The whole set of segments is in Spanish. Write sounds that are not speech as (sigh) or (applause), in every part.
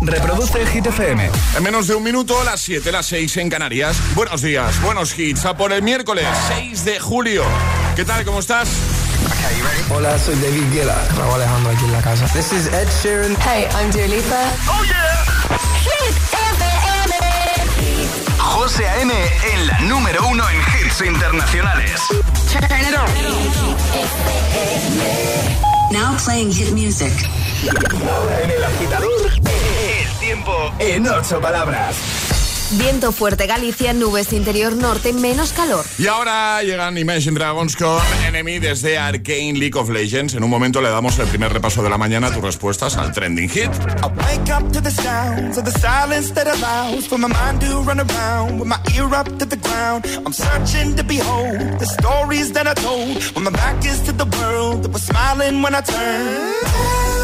Reproduce Hit FM. En menos de un minuto, las 7, las 6 en Canarias. Buenos días, buenos hits. A por el miércoles 6 de julio. ¿Qué tal? ¿Cómo estás? Hola, soy David Guetta. Raúl Alejandro aquí en la casa. This is Ed Sheeran. Hey, I'm Dua Lipa. ¡Oh, yeah! Hit FM. José A.M. en la número uno en hits internacionales. Turn it on. Now playing hit music. En el agitador, tiempo en ocho palabras. Viento fuerte Galicia, nubes interior norte, menos calor. Y ahora llegan Imagine Dragons con Enemy desde Arcane League of Legends. En un momento le damos el primer repaso de la mañana a tus respuestas al trending hit. I wake up to the sounds of the silence that allows for my mind to run around with my ear up to the ground. I'm searching to behold the stories that I told when my back is to the world that was smiling when I turned.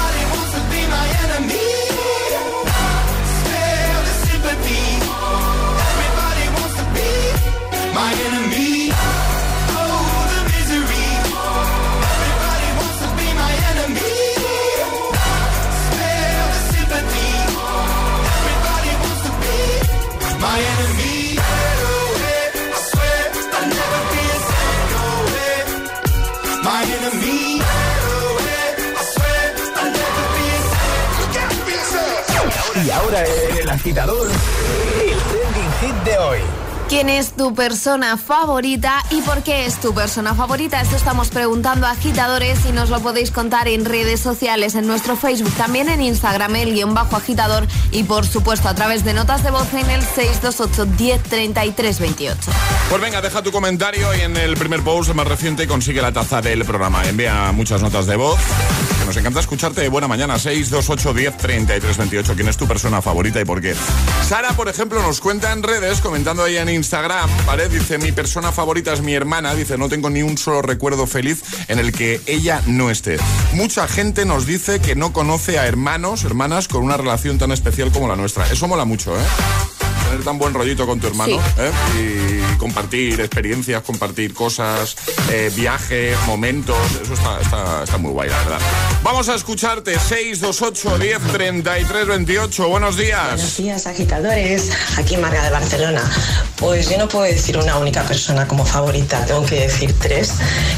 agitador, el trending hit de hoy. ¿Quién es tu persona favorita y por qué es tu persona favorita? Esto estamos preguntando a agitadores y nos lo podéis contar en redes sociales, en nuestro Facebook, también en Instagram, el guion bajo agitador y por supuesto a través de notas de voz en el 628 10 28. Pues venga, deja tu comentario y en el primer post más reciente consigue la taza del programa. Envía muchas notas de voz. Nos encanta escucharte buena mañana. 628 10 33 28. ¿Quién es tu persona favorita y por qué? Sara, por ejemplo, nos cuenta en redes, comentando ahí en Instagram, ¿vale? Dice, mi persona favorita es mi hermana. Dice, no tengo ni un solo recuerdo feliz en el que ella no esté. Mucha gente nos dice que no conoce a hermanos, hermanas con una relación tan especial como la nuestra. Eso mola mucho, ¿eh? Tener tan buen rollito con tu hermano Sí. ¿eh? y compartir experiencias, compartir cosas, eh, viajes, momentos. Eso está, está, está muy guay, la verdad. Vamos a escucharte 628 10 33 28. Buenos Buenos días. días, agitadores. Aquí Marga de Barcelona. Pues yo no puedo decir una única persona como favorita, tengo que decir tres.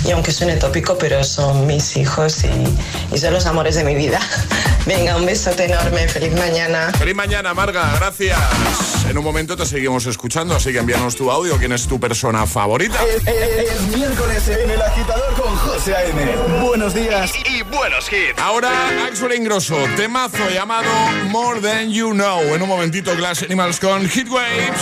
Y aunque suene tópico, pero son mis hijos y, y son los amores de mi vida. (laughs) Venga, un besote enorme, feliz mañana. Feliz mañana, Marga, gracias. En un momento te seguimos escuchando, así que envíanos tu audio. ¿Quién es tu persona favorita? Es, es- es miércoles en el agitador con José A.M. Buenos días y, y buenos hits. Ahora, Axel Ingrosso, temazo llamado More Than You Know. En un momentito, Glass Animals con Heatwaves.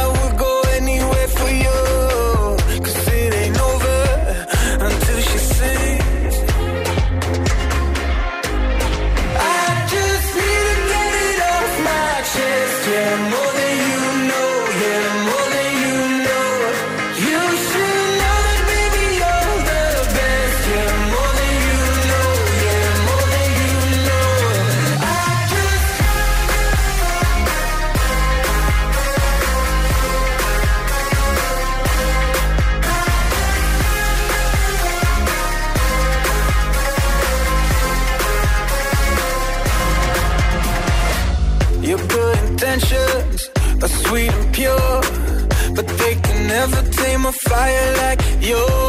Damn. yo.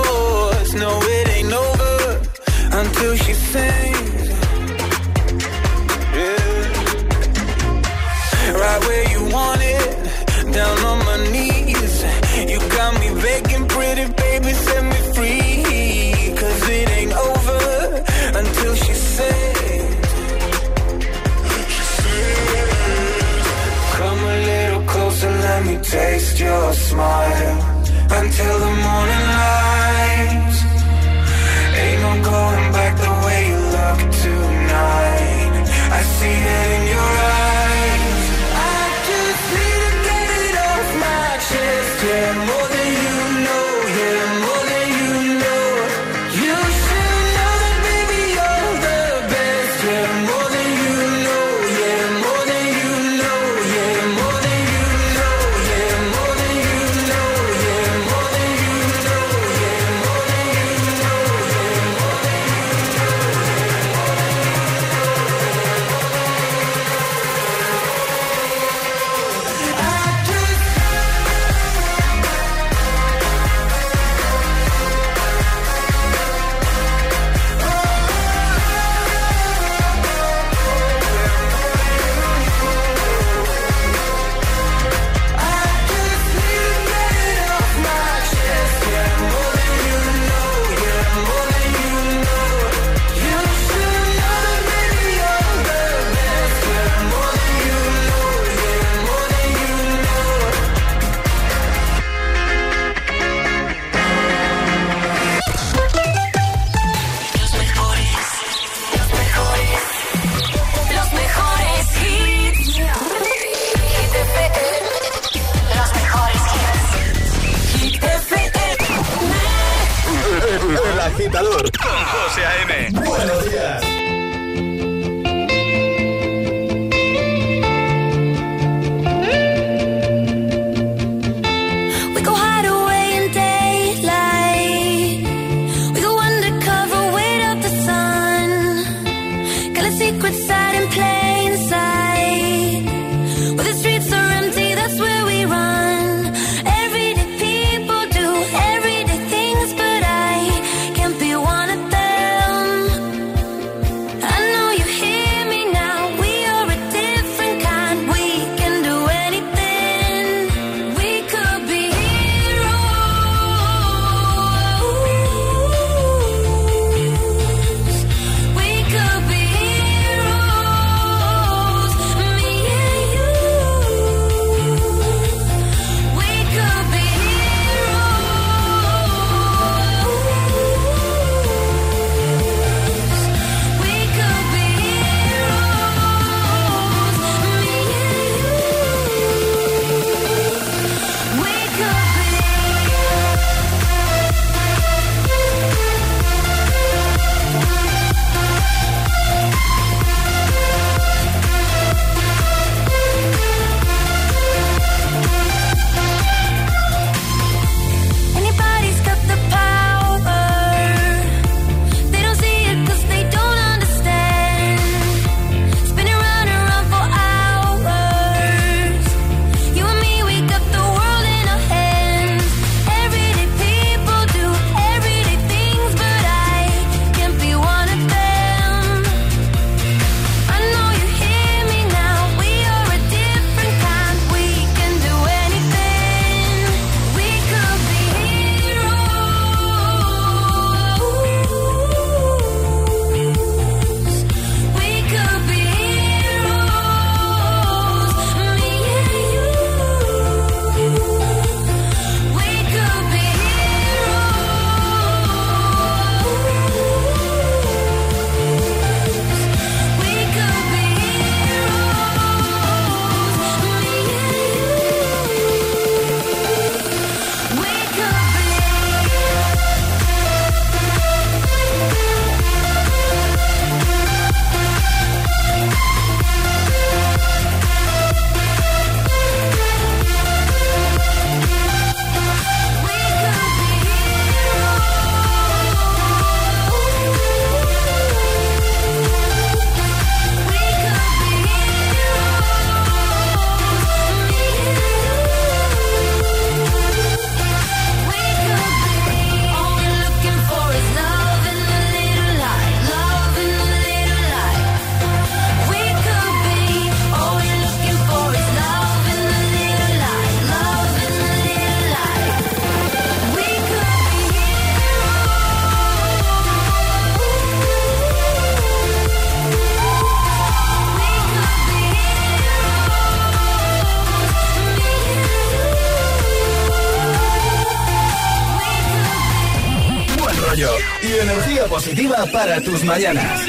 Positiva para tus mañanas.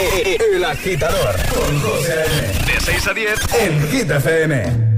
Eh, El agitador con José. De 6 a 10. en Hit FM.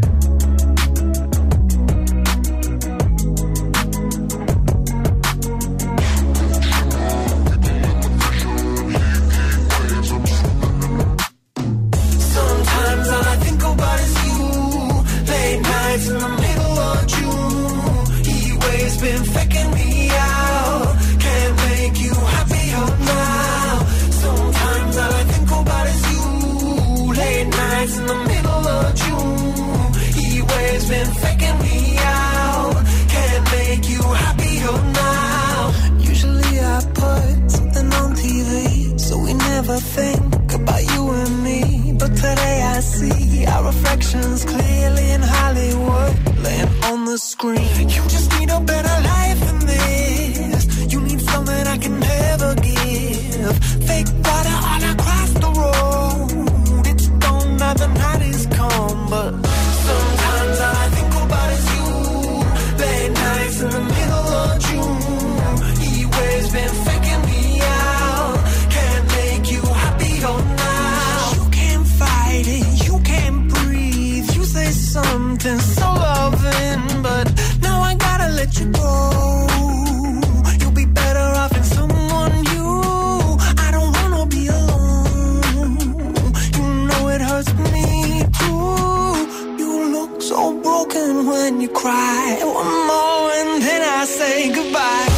Broken when you cry. One more and then I say goodbye.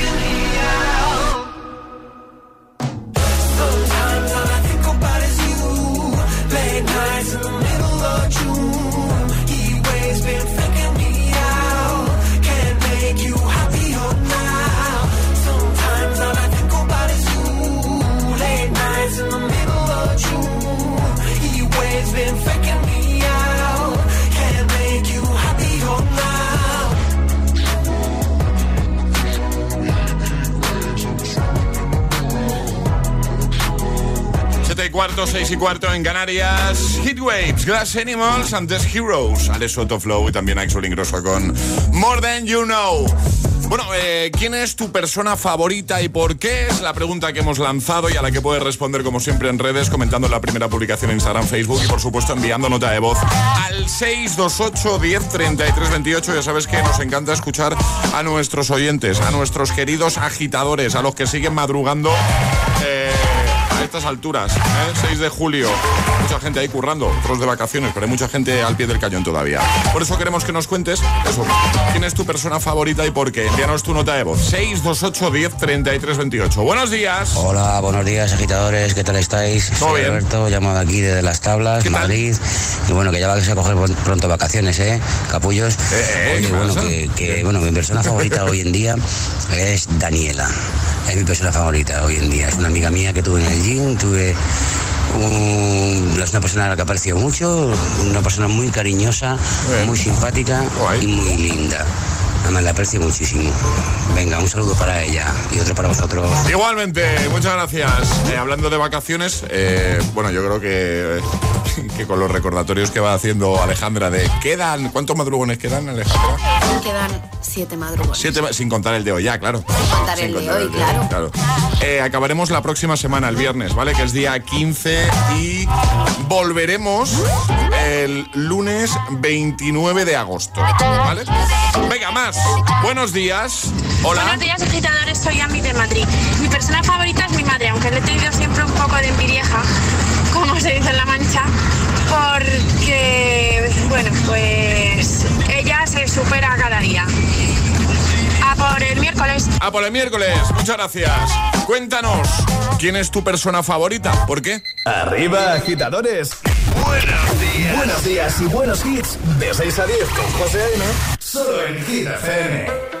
cuarto, 6 y cuarto en Canarias. Heatwaves, Glass Animals, antes Heroes. Alex Soto Flow y también Axel Ingrosso con More Than You Know. Bueno, eh, ¿quién es tu persona favorita y por qué? Es la pregunta que hemos lanzado y a la que puedes responder como siempre en redes, comentando la primera publicación en Instagram, Facebook y por supuesto enviando nota de voz al 628 10 33 28. Ya sabes que nos encanta escuchar a nuestros oyentes, a nuestros queridos agitadores, a los que siguen madrugando. Eh, a estas alturas, ¿eh? 6 de julio. Mucha gente ahí currando, otros de vacaciones, pero hay mucha gente al pie del cañón todavía. Por eso queremos que nos cuentes eso. ¿Quién es tu persona favorita y por qué? Envíanos tu nota de voz. 628 10 33 28. Buenos días. Hola, buenos días agitadores, ¿qué tal estáis? Todo Soy bien. Alberto, llamo de aquí desde Las Tablas, Madrid. Y bueno, que ya vais a coger pronto vacaciones, ¿eh? Capullos. eh, Oye, ¿qué bueno, que, bueno, mi persona favorita hoy en día es Daniela. Es mi persona favorita hoy en día. Es una amiga mía que tuve en el gym, tuve un- es una persona a la que aprecio mucho, una persona muy cariñosa, muy simpática y muy linda. Además, la aprecio muchísimo. Venga, un saludo para ella y otro para vosotros. Igualmente, muchas gracias. Eh, hablando de vacaciones, eh, bueno, yo creo que, (laughs) que con los recordatorios que va haciendo Alejandra de quedan, ¿cuántos madrugones quedan, Alejandra? Quedan siete madrugones. Siete, sin contar el de hoy, ya, claro. contar el de hoy, claro. Eh, acabaremos la próxima semana, el viernes, ¿vale? Que es día 15 y volveremos el lunes 29 de agosto, ¿vale? Venga, más. Buenos días. Hola. Buenos días, agitadores. Soy Ami de Madrid. Mi persona favorita es mi madre, aunque le he tenido siempre un poco de envidieja, como se dice en La Mancha, porque, bueno, pues ella se supera cada día. A por el miércoles. A por el miércoles. Muchas gracias. Cuéntanos, ¿quién es tu persona favorita? ¿Por qué? Arriba, agitadores. Buenos días. Buenos días y buenos hits. De 6 a 10 con José A.M. Solo en Hit FM.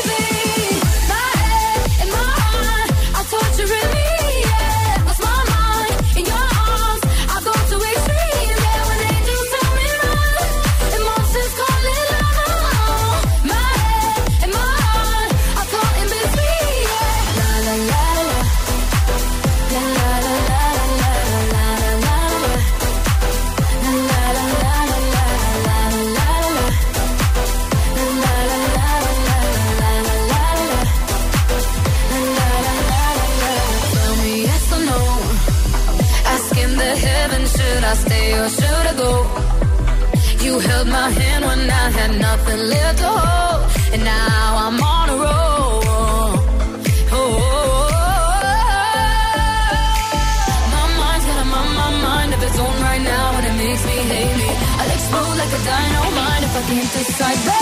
Decide,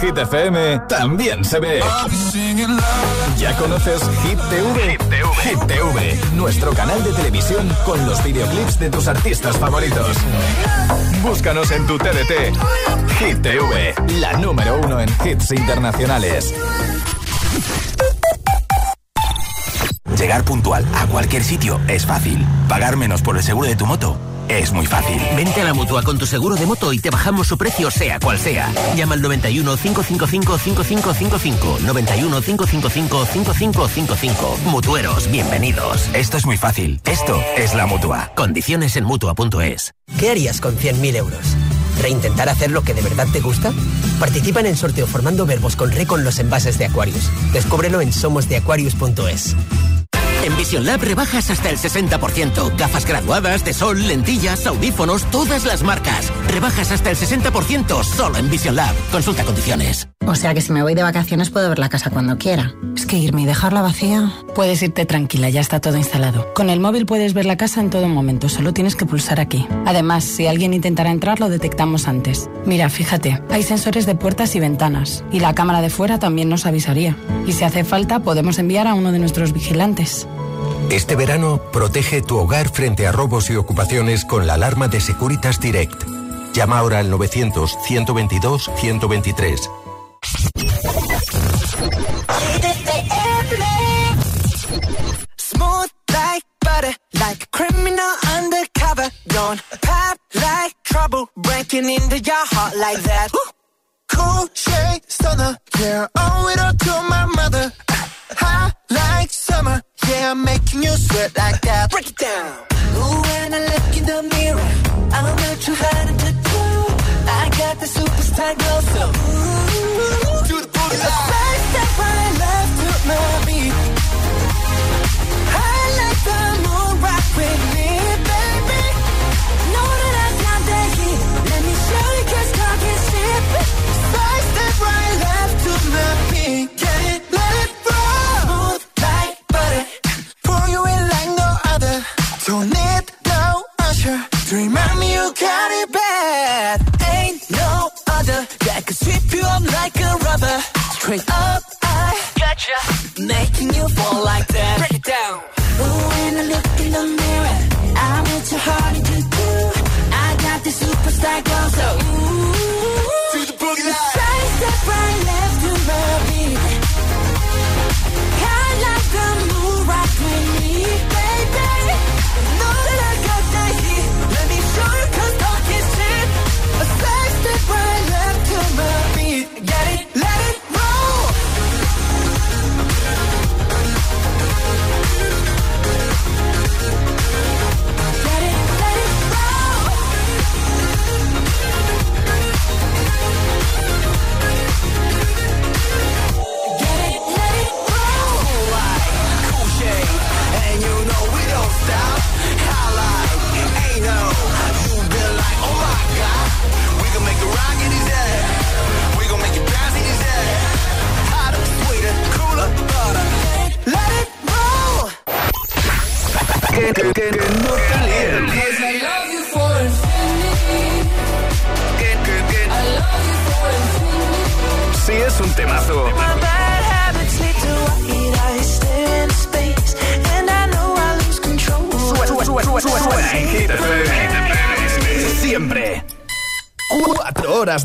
Hit FM también se ve. ¿Ya conoces Hit TV? Hit TV, nuestro canal de televisión con los videoclips de tus artistas favoritos. Búscanos en tu TDT. Hit TV, la número uno en hits internacionales. Llegar puntual a cualquier sitio es fácil. Pagar menos por el seguro de tu moto es muy fácil. Vente a la mutua con tu seguro de moto y te bajamos su precio, sea cual sea. Llama al 91 555 5555. 91 555 5555. Mutueros, bienvenidos. Esto es muy fácil. Esto es la mutua. Condiciones en mutua.es. ¿Qué harías con 100.000 euros? ¿Reintentar hacer lo que de verdad te gusta? Participa en el sorteo formando verbos con re con los envases de Aquarius. Descúbrelo en somosdeaquarius.es. En Vision Lab rebajas hasta el 60%. Gafas graduadas, de sol, lentillas, audífonos, todas las marcas. Rebajas hasta el 60% solo en Vision Lab. Consulta condiciones. O sea que si me voy de vacaciones puedo ver la casa cuando quiera. Es que irme y dejarla vacía. Puedes irte tranquila, ya está todo instalado. Con el móvil puedes ver la casa en todo momento, solo tienes que pulsar aquí. Además, si alguien intentara entrar, lo detectamos antes. Mira, fíjate, hay sensores de puertas y ventanas. Y la cámara de fuera también nos avisaría. Y si hace falta, podemos enviar a uno de nuestros vigilantes. Este verano, protege tu hogar frente a robos y ocupaciones con la alarma de Securitas Direct. Llama ahora al 900-122-123. Smooth like butter, like a criminal undercover. Don't pop like trouble, breaking into your heart like that. Cool shade stunner, yeah, owe it all to my mother. Hot like summer, yeah, I'm making you sweat like that. Break it down. Ooh, when I look in the mirror, I'm not too hard to do. I got the superstar glow, so ooh, to the boogie line. First step right left to my beat. I like the Don't need no usher to remind me you got it bad. Ain't no other that could sweep you up like a rubber. Straight up, I gotcha. Making you fall like that. Break it down. Ooh, when I look in the mirror, I'm with your heart to do. I got the superstar glow, so ooh.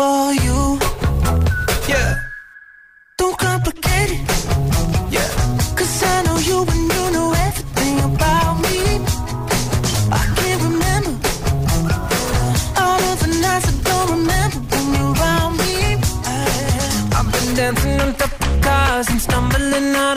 for you. Yeah. Don't complicate it. Yeah. Cause I know you and you know everything about me. I can't remember all of the nights I don't remember when you're around me. I- I've been dancing on top of cars and stumbling out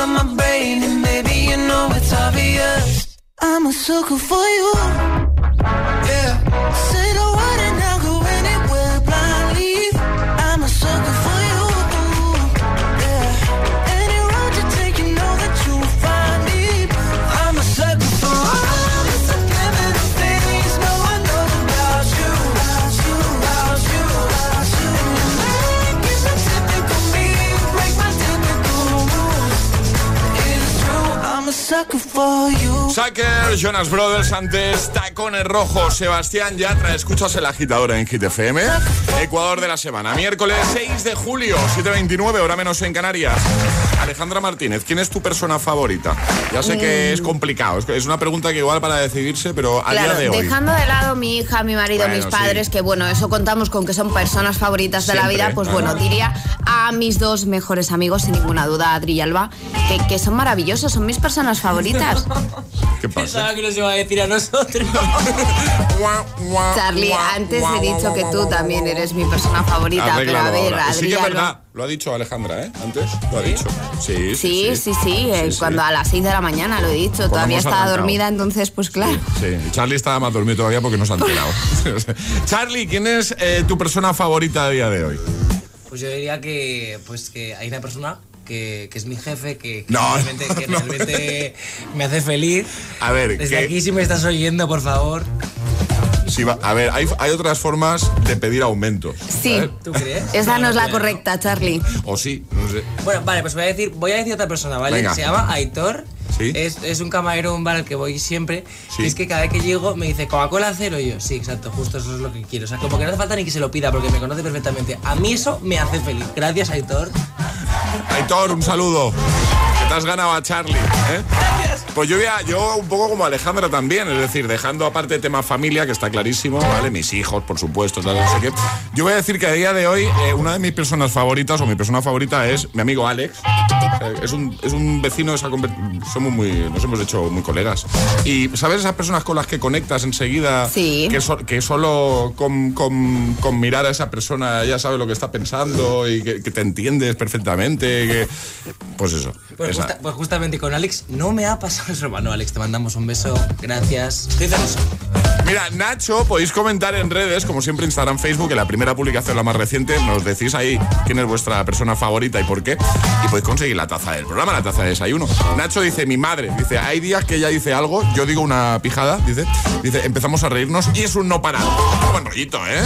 Tattoo inside my Jonas Brothers, antes Tacones Rojos, Sebastián Yatra, escuchas el agitador en Hit FM. Ecuador de la semana, miércoles 6 de julio, 7.29, hora menos en Canarias. Alejandra Martínez, ¿quién es tu persona favorita? Ya sé que es complicado, es- una pregunta que igual para decidirse, pero a Claro, día de hoy. dejando de lado mi hija, mi marido, Bueno, mis padres, sí. que bueno, eso contamos con que son personas favoritas de la Siempre, vida, pues bueno, diría a mis dos mejores amigos, sin ninguna duda, Adri y Alba, que, que son maravillosos, son mis personas favoritas. ¿Qué pasa? Pensaba que nos iba a decir a nosotros. (laughs) Charlie, antes he dicho que tú también eres mi persona favorita, pero a ver, ahora. Sí Adri que es Alba- verdad, lo ha dicho Alejandra, ¿eh? Antes lo ha dicho. Sí, Sí, sí, sí, eh, cuando a las 6 de la mañana lo he dicho, todavía hemos estaba arrancado. dormida, entonces pues claro. Sí, Charlie estaba más dormido todavía porque no se ha enterado. (laughs) Charlie, ¿quién es eh, tu persona favorita a día de hoy? Pues yo diría que, pues que hay una persona que, que es mi jefe, que, que No, realmente, que no. realmente me hace feliz. A ver, Desde que- aquí, si me estás oyendo, por favor. Sí, va- a ver, hay, hay otras formas de pedir aumentos. Sí. ¿Tú crees? esa no es la correcta, Charlie. O sí, no sé. Bueno, vale, pues voy a decir, voy a decir otra persona, ¿vale? Venga. Se llama Aitor. Sí. Es, es un camarero, un bar al que voy siempre. Sí. Y es que cada vez que llego me dice Coca-Cola cero. Y yo, sí, exacto, justo eso es lo que quiero. O sea, como que no hace falta ni que se lo pida porque me conoce perfectamente. A mí eso me hace feliz. Gracias, Aitor. Aitor, un saludo. Que te has ganado a Charlie. ¿eh? Pues yo, voy a- yo un poco como Alejandra también, es decir, dejando aparte el tema familia, que está clarísimo, ¿vale? Mis hijos, por supuesto, tal, no sé qué. Yo voy a decir que a día de hoy, eh, una de mis personas favoritas, o mi persona favorita es mi amigo Alex. Eh, Es un, es un vecino, conver- somos muy, nos hemos hecho muy colegas. Y ¿sabes esas personas con las que conectas enseguida? Sí. Que, so- que solo con, con- con mirar a esa persona ya sabe lo que está pensando y que, que te entiendes perfectamente. Que, pues eso. Pues, esa. justa- pues justamente con Alex no me ha pasado eso, hermano. Alex, te mandamos un beso. Gracias. Mira, Nacho, podéis comentar en redes, como siempre Instagram, Facebook, en la primera publicación, la más reciente, nos decís ahí quién es vuestra persona favorita y por qué. Y podéis conseguir la taza del programa, la taza de desayuno. Nacho dice, mi madre, dice, hay días que ella dice algo, yo digo una pijada, dice, dice, empezamos a reírnos y es un no parar. Qué buen rollito, ¿eh?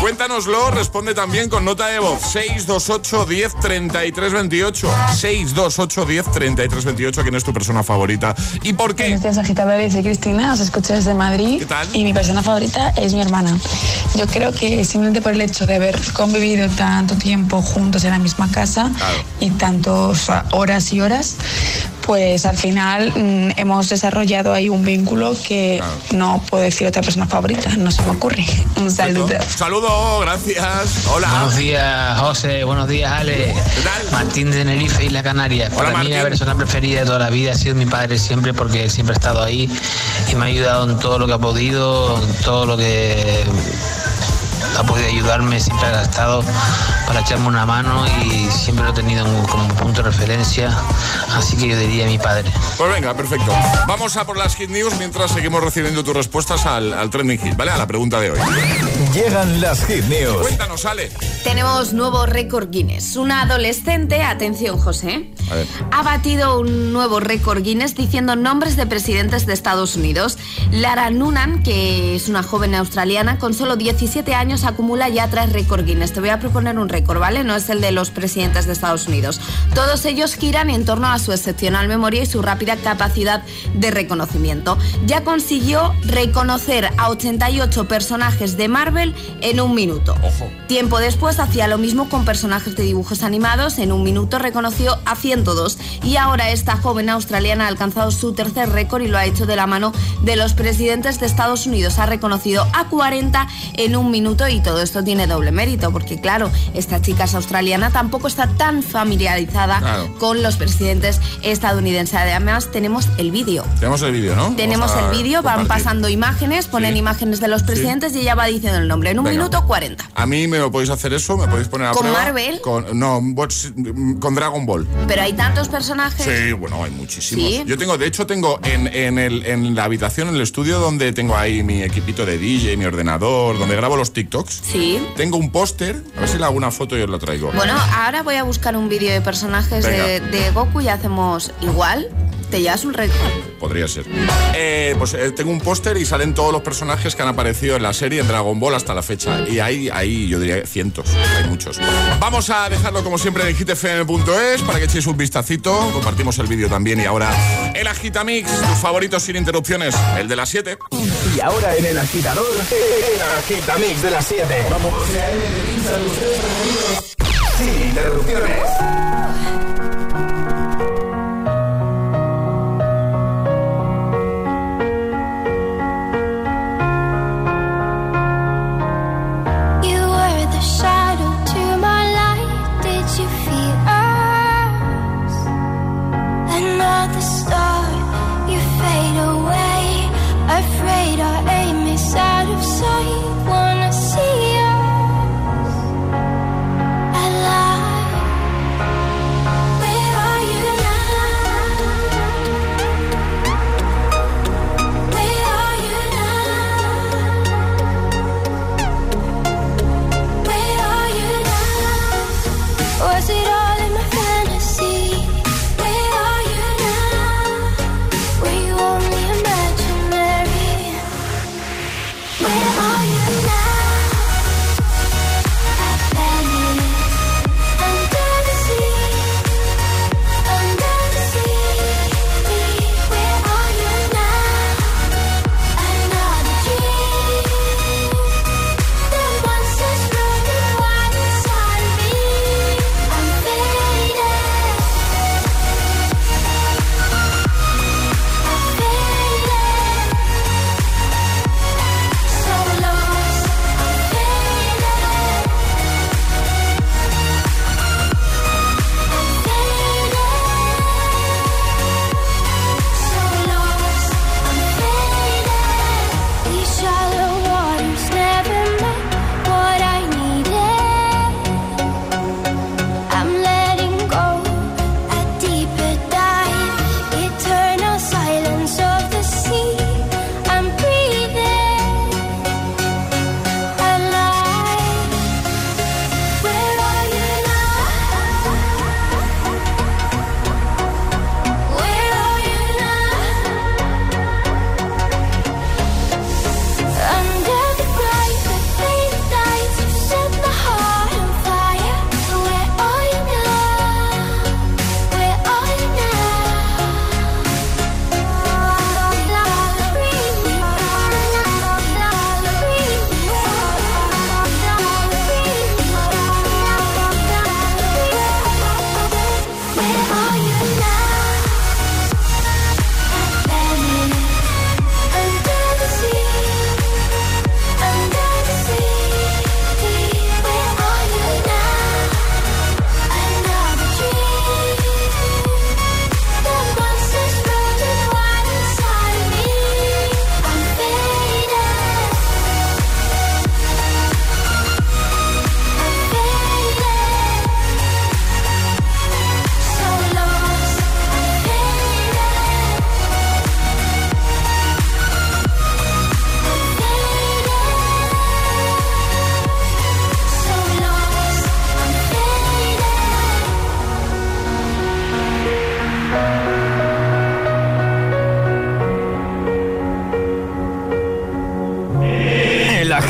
Cuéntanoslo, responde también con nota de voz, 628 10 33 28. 628 10 33 28, quién es tu persona favorita y por qué. Buenos días, agitadores. Soy Cristina, os escucho desde Madrid. Y mi persona favorita es mi hermana. Yo creo que simplemente por el hecho de haber convivido tanto tiempo juntos en la misma casa y tantas horas y horas, pues al final mm, hemos desarrollado ahí un vínculo que no puedo decir otra persona favorita, no se me ocurre. Un saludo. Saludo, gracias. Hola. Buenos días, José. Buenos días, Ale. Martín de Tenerife, Isla Canarias. Para mí la persona preferida de toda la vida ha sido mi padre siempre porque siempre ha estado ahí y me ha ayudado en todo lo que ha podido, en todo lo que ha podido ayudarme, siempre ha estado para echarme una mano y siempre lo he tenido en- como un punto de referencia. Así que yo diría mi padre. Pues venga, perfecto. Vamos a por las Hit News mientras seguimos recibiendo tus respuestas al, al Trending Hit, ¿vale? A la pregunta de hoy. Llegan las Hit News. Cuéntanos, Ale. Tenemos nuevo récord Guinness. Una adolescente, atención José, ha batido un nuevo récord Guinness diciendo nombres de presidentes de Estados Unidos. Lara Noonan, que es una joven australiana con solo 17 años, acumula ya tres récord Guinness. Te voy a proponer un récord, ¿vale? No es el de los presidentes de Estados Unidos. Todos ellos giran en torno a su excepcional memoria y su rápida capacidad de reconocimiento. Ya consiguió reconocer a 88 personajes de Marvel en un minuto. Tiempo después hacía lo mismo con personajes de dibujos animados. En un minuto reconoció a 102. Y ahora esta joven australiana ha alcanzado su tercer récord y lo ha hecho de la mano de los presidentes de Estados Unidos. Ha reconocido a 40 en un minuto y todo esto tiene doble mérito porque claro, esta chica es australiana, tampoco está tan familiarizada Claro. con los presidentes estadounidenses. Además tenemos el vídeo. Tenemos el vídeo, ¿no? Tenemos el vídeo, van pasando imágenes, ponen imágenes de los presidentes y ella va diciendo el nombre. En un Venga. minuto 40. A mí me lo podéis hacer eso, me podéis poner a ¿Con prueba. Marvel? Con, no, con Dragon Ball. Pero hay tantos personajes. Sí, bueno, hay muchísimos. Sí. Yo tengo, de hecho, tengo en, en, el, en la habitación, en el estudio donde tengo ahí mi equipito de DJ, mi ordenador, donde grabo los TikToks. Sí. Tengo un póster, a ver si le hago una foto y os lo traigo. Bueno, ahora voy a buscar un vídeo de personajes de Goku y hacemos igual. Te llevas un récord. Podría ser. Eh, pues eh, tengo un póster y salen todos los personajes que han aparecido en la serie en Dragon Ball hasta la fecha. Y hay, hay yo diría, cientos. Hay muchos. Vamos a dejarlo como siempre en hitfm.es para que echéis un vistacito. Compartimos el vídeo también. Y ahora el Agitamix, tus favoritos sin interrupciones. El de las 7. Y ahora en el agitador, el agitamix de las 7. Vamos. Sin interrupciones.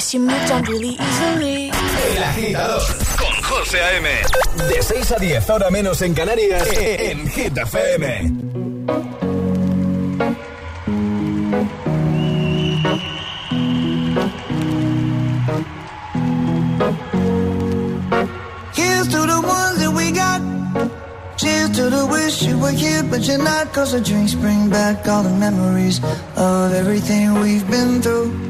guess you moved on really easily. El agitador con José A.M. De 6 a 10, ahora menos en Canarias, en Hit FM. Here's to the ones that we got. Cheers to the wish you were here, but you're not. Cause the drinks bring back all the memories of everything we've been through.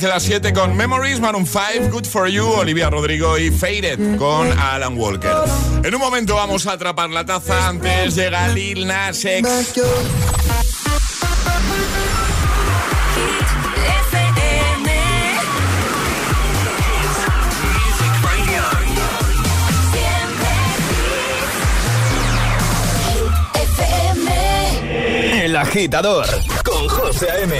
De las 7 con Memories, Maroon 5, Good For You, Olivia Rodrigo y Faded con Alan Walker. En un momento vamos a atrapar la taza, antes llega Lil Nas X. agitador con José A.M.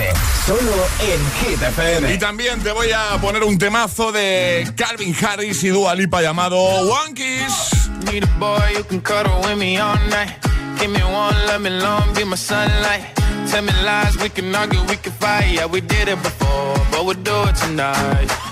Solo en Hit FM. Y también te voy a poner un temazo de Calvin Harris y Dua Lipa llamado One Kiss. Need a boy who can cuddle with me all night. Give me one, let me long, be my sunlight. Tell me lies, we can argue, we can fight. Yeah, we did it before, but we'll do it tonight.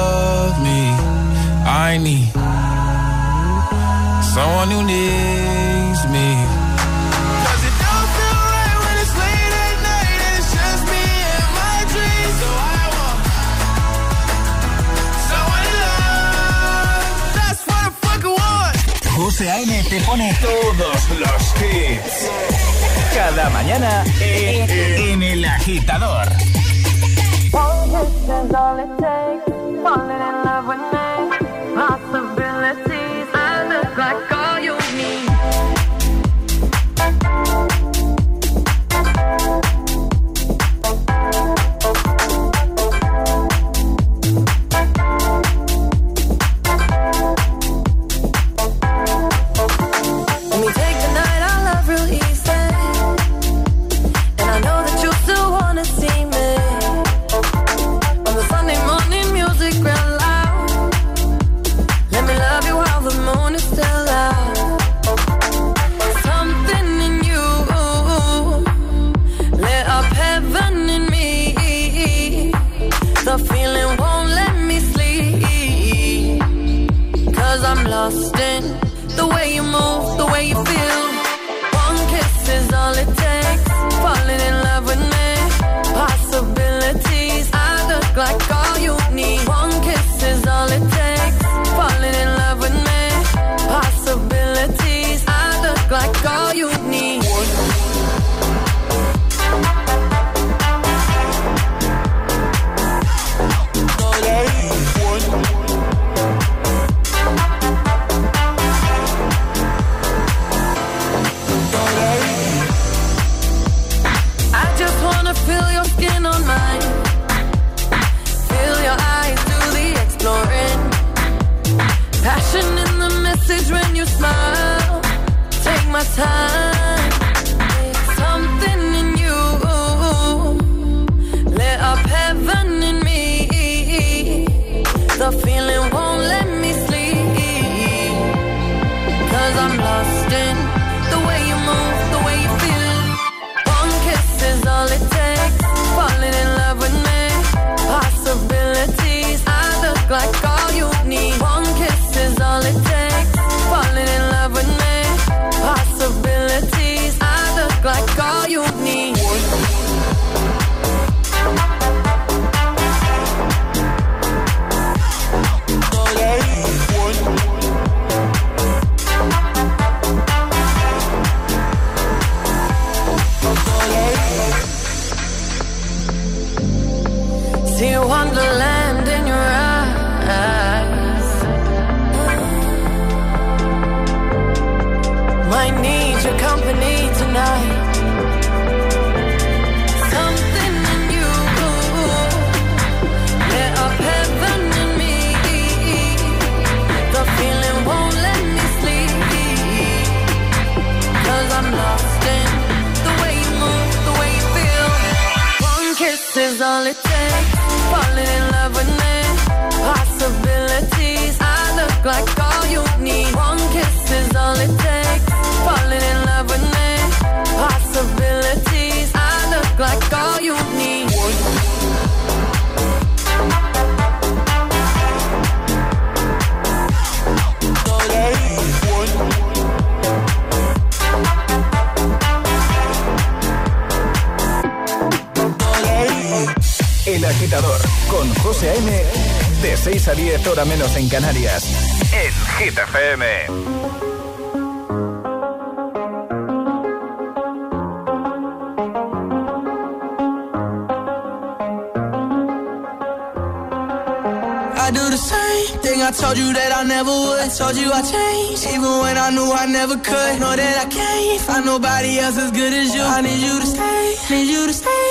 I need someone who needs me. 'Cause it don't feel right when it's late at night and it's just me and my dreams. So I want someone to love. That's what I fucking want. José A.M. te pone todos los hits. Cada mañana en, en El Agitador. One kiss is all it takes. Falling in love with me. See wonderland in your eyes. Might need your company tonight. 6 a 10 hora menos en Canarias. En Hit FM. I do the same thing I told you that I never would. Told you I changed, even when I knew I never could. Know that I can't find nobody else as good as you. I need you to stay, need you to stay.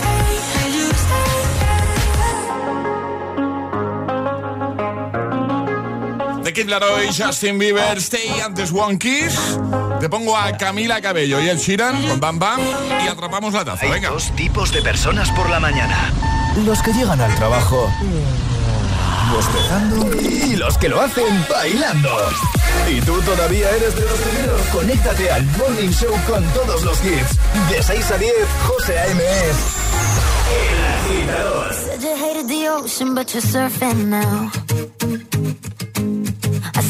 Kid Laroi, Justin Bieber, Stay, antes One Kiss. Te pongo a Camila Cabello y el Sheeran con Bam Bam y atrapamos la taza. Hay Venga. dos tipos de personas por la mañana. Los que llegan al trabajo bostezando y los que lo hacen bailando. ¿Y tú todavía eres de los primeros? Conéctate al Morning Show con todos los hits. De 6 a 10, José A.M. es El Agitador. Said you hated the ocean, but you're surfing now.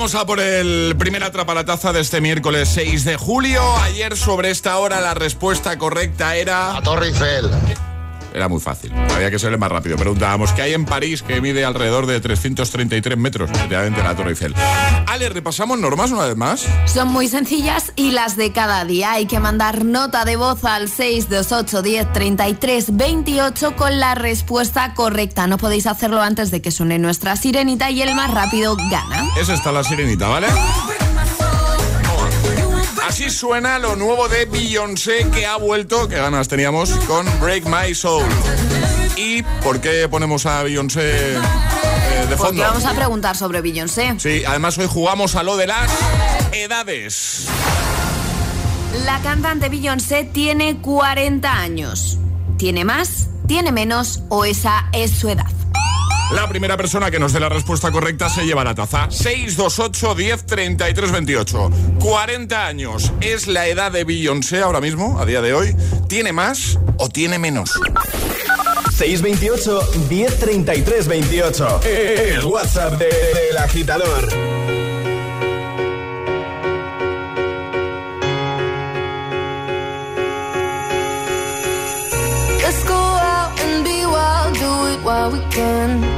Vamos a por el primer Atrapa la Taza de este miércoles 6 de julio. Ayer sobre esta hora la respuesta correcta era... A Torre Eiffel. Era muy fácil, había que ser el más rápido. Preguntábamos, ¿qué hay en París que mide alrededor de 333 metros? Efectivamente, la Torre Eiffel. Ale, repasamos normas una vez más. Son muy sencillas y las de cada día. Hay que mandar nota de voz al 628 10 33 28 con la respuesta correcta. No podéis hacerlo antes de que suene nuestra sirenita y el más rápido gana. Esa está la sirenita, ¿vale? Así suena lo nuevo de Beyoncé que ha vuelto, que ganas teníamos, con Break My Soul. ¿Y por qué ponemos a Beyoncé eh, de Porque fondo? vamos a preguntar sobre Beyoncé. Sí, además hoy jugamos a lo de las edades. La cantante Beyoncé tiene 40 años. ¿Tiene más? ¿Tiene menos? ¿O esa es su edad? La primera persona que nos dé la respuesta correcta se lleva la taza. 628 10 33 28. 40 años. ¿Es la edad de Beyoncé ahora mismo, a día de hoy? ¿Tiene más o tiene menos? 628 1033 28. El WhatsApp de- del agitador. Let's go out and be wild, do it while we can.